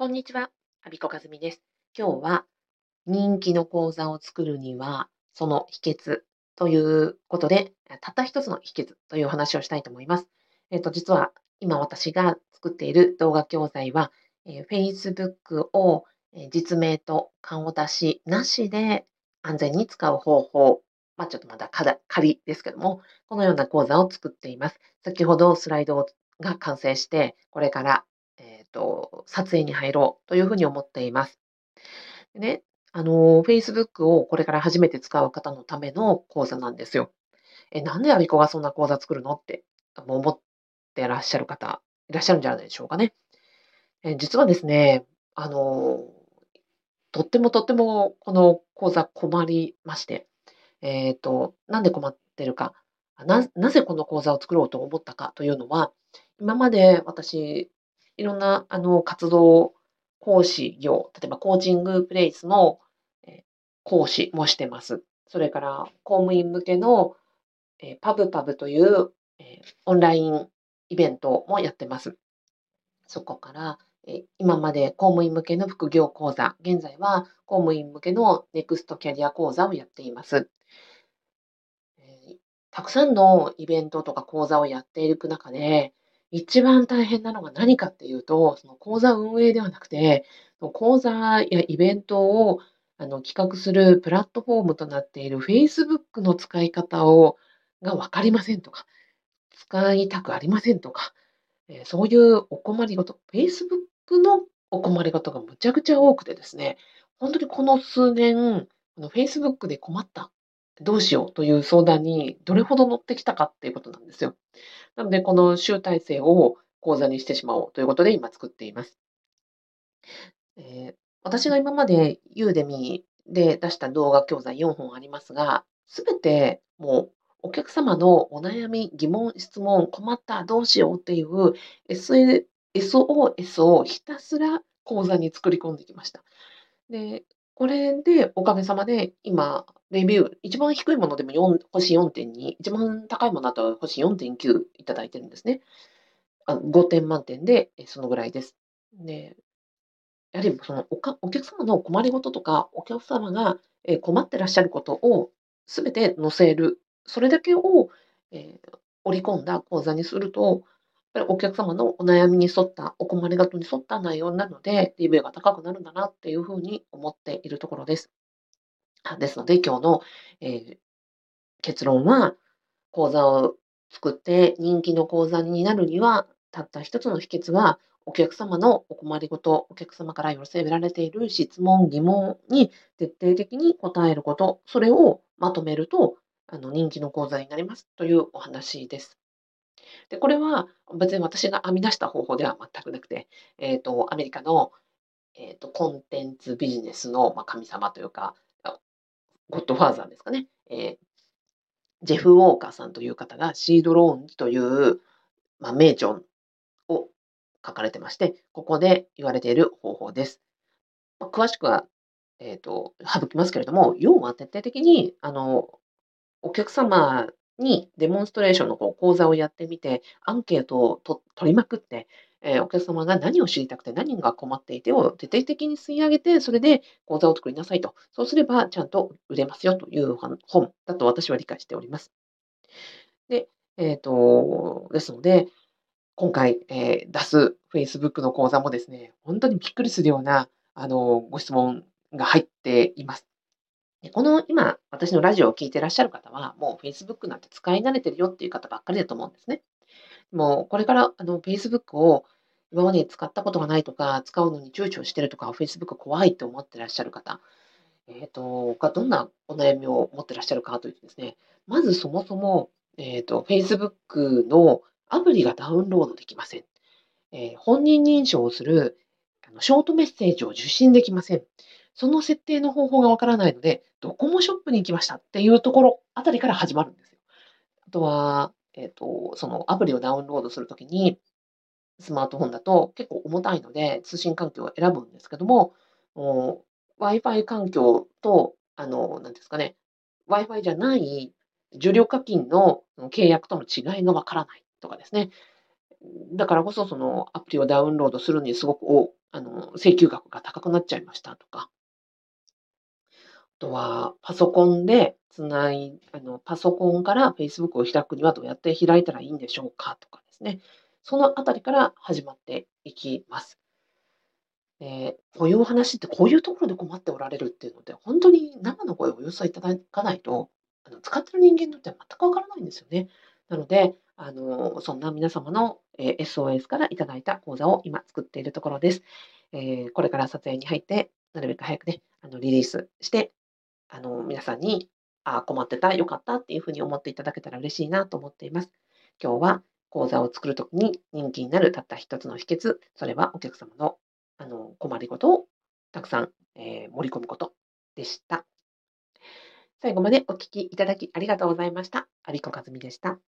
こんにちは、アビコカズミです。今日は人気の講座を作るにはその秘訣ということで、たった一つの秘訣というお話をしたいと思います。えっ、と、実は今私が作っている動画教材は、えー Facebook を実名と顔出しなしで安全に使う方法、まあ、ちょっとまだ仮仮ですけども、このような講座を作っています。先ほどスライドが完成して、これから、と撮影に入ろうというふうに思っています。でね、あの、Facebook をこれから初めて使う方のための講座なんですよ。え、なんでアビコがそんな講座作るのって思ってらっしゃる方いらっしゃるんじゃないでしょうかね。え実はですね、あの、とってもとってもこの講座困りまして、えっ、と、なんで困ってるか、な、なぜこの講座を作ろうと思ったかというのは、今まで私、いろんなあの活動講師業、例えばコーチングプレイスのえ講師もしてます。それから公務員向けのえパブパブというえオンラインイベントもやってます。そこからえ今まで公務員向けの副業講座、現在は公務員向けのネクストキャリア講座をやっています。たくさんのイベントとか講座をやっていく中で、一番大変なのが何かっていうと、その講座運営ではなくて、講座やイベントをあの企画するプラットフォームとなっている Facebook の使い方をが分かりませんとか、使いたくありませんとか、えそういうお困りごと、Facebook のお困りごとがむちゃくちゃ多くてですね、本当にこの数年、この Facebook で困った、どうしようという相談にどれほど乗ってきたかっていうことなんですよ。なので、この集大成を講座にしてしまおうということで今作っています。えー私が今まで Udemy で出した動画教材4本ありますが、すべてもうお客様のお悩み、疑問、質問、困った、どうしようっていう SOS をひたすら講座に作り込んできました。で、これでおかげさまで今、レビュー、一番低いものでも4星4.2、一番高いものだと星4.9いただいてるんですね。あ5点満点でそのぐらいです。で、やはりそのおかお客様の困りごととか、お客様が困ってらっしゃることをすべて載せる、それだけを、えー織り込んだ講座にすると、ぱりお客様のお悩みに沿った、お困りごとに沿った内容なので、レビューが高くなるんだなっていうふうに思っているところです。ですので、今日の、えー結論は、講座を作って人気の講座になるには、たった一つの秘訣は、お客様のお困りごと、お客様から寄せられている質問、疑問に徹底的に答えること、それをまとめると、あの人気の講座になりますというお話です。で、これは別に私が編み出した方法では全くなくて、えっ、と、アメリカの、えー、とコンテンツビジネスの、まあ、神様というか、ゴッドファーザーですかね、えージェフ・ウォーカーさんという方がシードローンという、まあ、名著を書かれてまして、ここで言われている方法です。まあ詳しくは、えー、と省きますけれども、要は徹底的にあのお客様にデモンストレーションのこう講座をやってみて、アンケートをと取りまくって、えーお客様が何を知りたくて何が困っていてを徹底的に吸い上げて、それで講座を作りなさいと。そうすればちゃんと売れますよという本だと私は理解しております。で、えっ、と、ですので、今回、えー出す Facebook の講座もですね、本当にびっくりするようなあのご質問が入っています。でこの今、私のラジオを聞いてらっしゃる方は、もう Facebook なんて使い慣れてるよっていう方ばっかりだと思うんですね。もうこれからあの Facebook を今まで使ったことがないとか、使うのに躊躇してるとか、Facebook 怖いって思ってらっしゃる方、えっ、と、がどんなお悩みを持ってらっしゃるかというとですね、まずそもそも、えっ、と、Facebook のアプリがダウンロードできません。えー本人認証をするあのショートメッセージを受信できません。その設定の方法がわからないので、ドコモショップに行きましたっていうところあたりから始まるんですよ。あとは、えっ、と、そのアプリをダウンロードするときに、スマートフォンだと結構重たいので、通信環境を選ぶんですけども、Wi-Fi 環境と、あの、なんですかね、Wi-Fi じゃない受領課金の契約との違いがわからないとかですね。だからこそ、そのアプリをダウンロードするにすごくあの、請求額が高くなっちゃいましたとか。あとは、パソコンでつないあの、パソコンから Facebook を開くにはどうやって開いたらいいんでしょうかとかですね。そのあたりから始まっていきます。えー、こういうお話ってこういうところで困っておられるっていうので、本当に生の声をお寄せいただかないと、あの、使ってる人間にとっては全くわからないんですよね。なので、あの、そんな皆様の、え、SOS からいただいた講座を今作っているところです。えー、これから撮影に入って、なるべく早くね、あの、リリースして、あの、皆さんに、あ困ってた、よかったっていうふうに思っていただけたら嬉しいなと思っています。今日は講座を作るときに人気になるたった一つの秘訣、それはお客様のあの困りごとをたくさん、えー、盛り込むことでした。最後までお聴きいただきありがとうございました。アビコカズミでした。